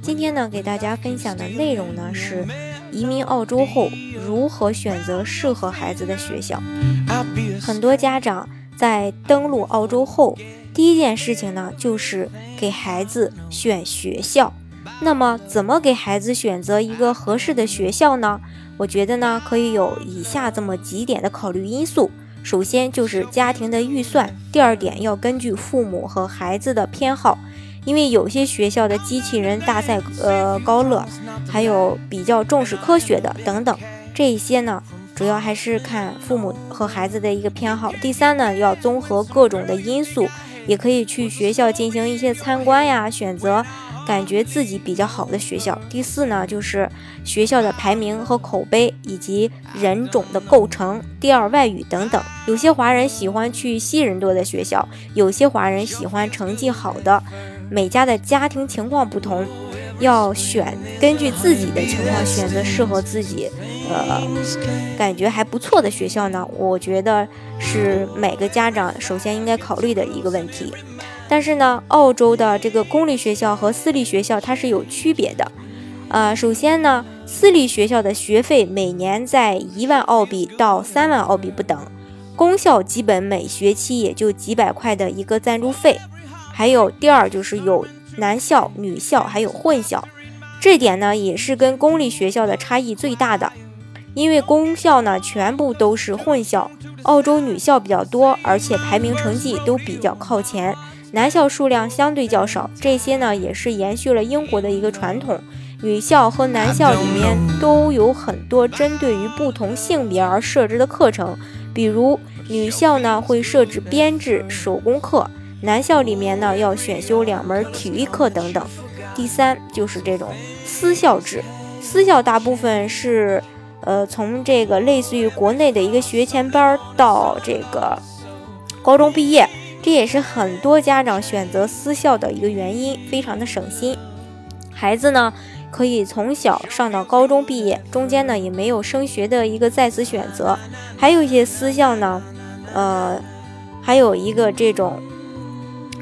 今天呢，给大家分享的内容呢是移民澳洲后如何选择适合孩子的学校。很多家长在登陆澳洲后，第一件事情呢就是给孩子选学校。那么，怎么给孩子选择一个合适的学校呢？我觉得呢，可以有以下这么几点的考虑因素。首先就是家庭的预算，第二点要根据父母和孩子的偏好，因为有些学校的机器人大赛呃高乐，还有比较重视科学的等等，这一些呢主要还是看父母和孩子的一个偏好。第三呢，要综合各种的因素，也可以去学校进行一些参观呀，选择感觉自己比较好的学校。第四呢，就是学校的排名和口碑，以及人种的构成、第二外语等等。有些华人喜欢去西人多的学校，有些华人喜欢成绩好的。每家的家庭情况不同，要选根据自己的情况选择适合自己，呃，感觉还不错的学校呢。我觉得是每个家长首先应该考虑的一个问题。但是呢，澳洲的这个公立学校和私立学校它是有区别的。呃，首先呢，私立学校的学费每年在一万澳币到三万澳币不等，公校基本每学期也就几百块的一个赞助费。还有第二就是有男校、女校，还有混校，这点呢也是跟公立学校的差异最大的。因为公校呢全部都是混校，澳洲女校比较多，而且排名成绩都比较靠前，男校数量相对较少。这些呢也是延续了英国的一个传统，女校和男校里面都有很多针对于不同性别而设置的课程，比如女校呢会设置编制、手工课。男校里面呢要选修两门体育课等等。第三就是这种私校制，私校大部分是呃从这个类似于国内的一个学前班到这个高中毕业，这也是很多家长选择私校的一个原因，非常的省心。孩子呢可以从小上到高中毕业，中间呢也没有升学的一个再次选择。还有一些私校呢，呃，还有一个这种。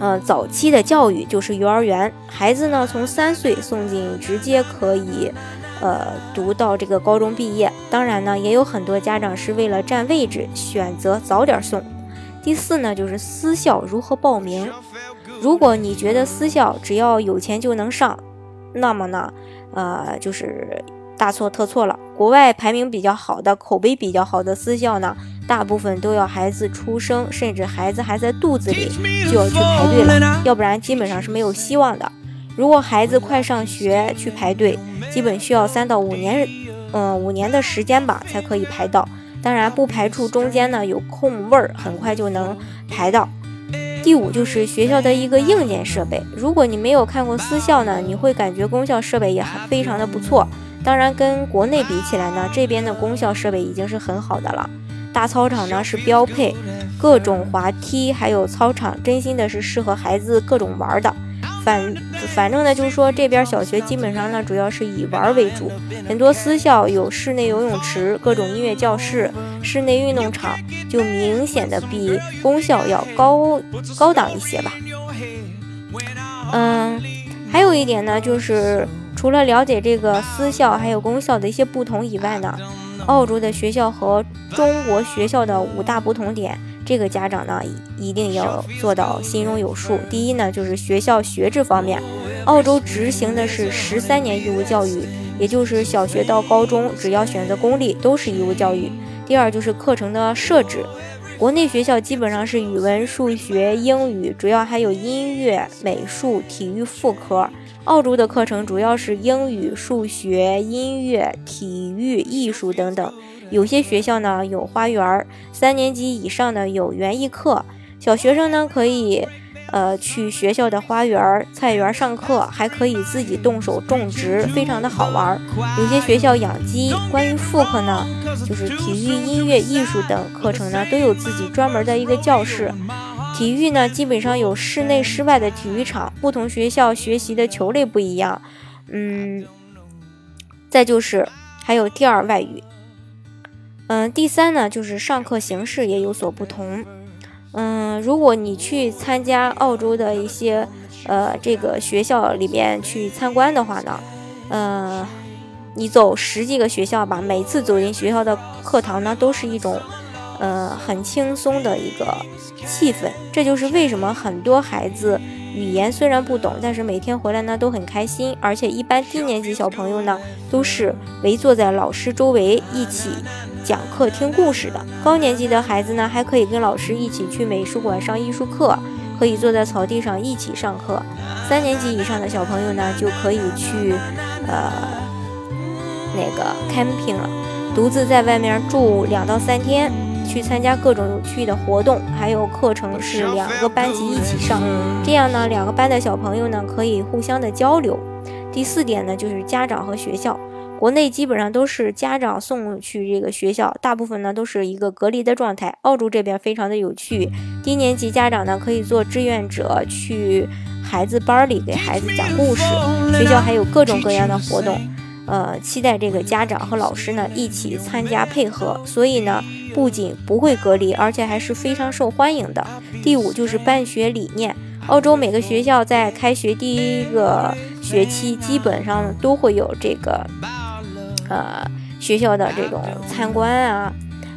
呃，早期的教育就是幼儿园，孩子呢从三岁送进，直接可以，呃，读到这个高中毕业。当然呢，也有很多家长是为了占位置，选择早点送。第四呢，就是私校如何报名。如果你觉得私校只要有钱就能上，那么呢，呃，就是大错特错了。国外排名比较好的、口碑比较好的私校呢，大部分都要孩子出生，甚至孩子还在肚子里就要去排队了，要不然基本上是没有希望的。如果孩子快上学去排队，基本需要三到五年，嗯，五年的时间吧，才可以排到。当然，不排除中间呢有空位儿，很快就能排到。第五就是学校的一个硬件设备。如果你没有看过私校呢，你会感觉公校设备也很非常的不错。当然，跟国内比起来呢，这边的公校设备已经是很好的了。大操场呢是标配，各种滑梯，还有操场，真心的是适合孩子各种玩的。反反正呢，就是说这边小学基本上呢主要是以玩为主，很多私校有室内游泳池、各种音乐教室、室内运动场，就明显的比公校要高高档一些吧。嗯，还有一点呢，就是除了了解这个私校还有公校的一些不同以外呢，澳洲的学校和中国学校的五大不同点。这个家长呢，一定要做到心中有数。第一呢，就是学校学制方面，澳洲执行的是十三年义务教育，也就是小学到高中，只要选择公立都是义务教育。第二就是课程的设置，国内学校基本上是语文、数学、英语，主要还有音乐、美术、体育副科。澳洲的课程主要是英语、数学、音乐、体育、艺术等等。有些学校呢有花园，三年级以上的有园艺课，小学生呢可以呃，去学校的花园、菜园上课，还可以自己动手种植，非常的好玩。有些学校养鸡。关于副课呢，就是体育、音乐、艺术等课程呢，都有自己专门的一个教室。体育呢，基本上有室内、室外的体育场。不同学校学习的球类不一样，嗯。再就是还有第二外语。嗯，第三呢，就是上课形式也有所不同。嗯，如果你去参加澳洲的一些呃这个学校里边去参观的话呢，呃，你走十几个学校吧，每次走进学校的课堂呢，都是一种呃很轻松的一个气氛。这就是为什么很多孩子语言虽然不懂，但是每天回来呢都很开心。而且一般低年级小朋友呢，都是围坐在老师周围一起。讲课听故事的高年级的孩子呢，还可以跟老师一起去美术馆上艺术课，可以坐在草地上一起上课。三年级以上的小朋友呢，就可以去呃那个 camping 了，独自在外面住两到三天，去参加各种有趣的活动。还有课程是两个班级一起上，这样呢，两个班的小朋友呢可以互相的交流。第四点呢，就是家长和学校。国内基本上都是家长送去这个学校，大部分呢都是一个隔离的状态。澳洲这边非常的有趣，低年级家长呢可以做志愿者，去孩子班里给孩子讲故事。学校还有各种各样的活动，呃，期待这个家长和老师呢一起参加配合。所以呢，不仅不会隔离，而且还是非常受欢迎的。第五就是办学理念，澳洲每个学校在开学第一个学期基本上都会有这个。呃，学校的这种参观啊，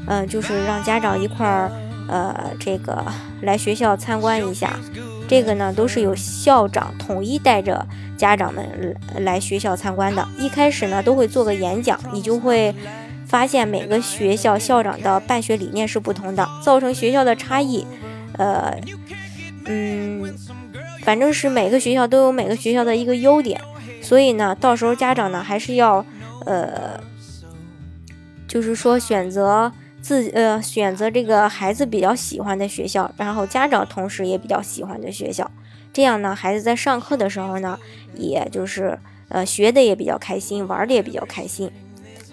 嗯，就是让家长一块儿，呃，这个来学校参观一下。这个呢，都是由校长统一带着家长们来学校参观的。一开始呢，都会做个演讲，你就会发现每个学校校长的办学理念是不同的，造成学校的差异。呃，嗯，反正是每个学校都有每个学校的一个优点，所以呢，到时候家长呢还是要。呃，就是说选择自呃选择这个孩子比较喜欢的学校，然后家长同时也比较喜欢的学校，这样呢，孩子在上课的时候呢，也就是呃学的也比较开心，玩的也比较开心。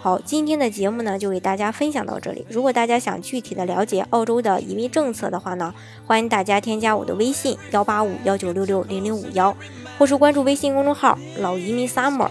好，今天的节目呢就给大家分享到这里。如果大家想具体的了解澳洲的移民政策的话呢，欢迎大家添加我的微信幺八五幺九六六零零五幺，或是关注微信公众号老移民 summer。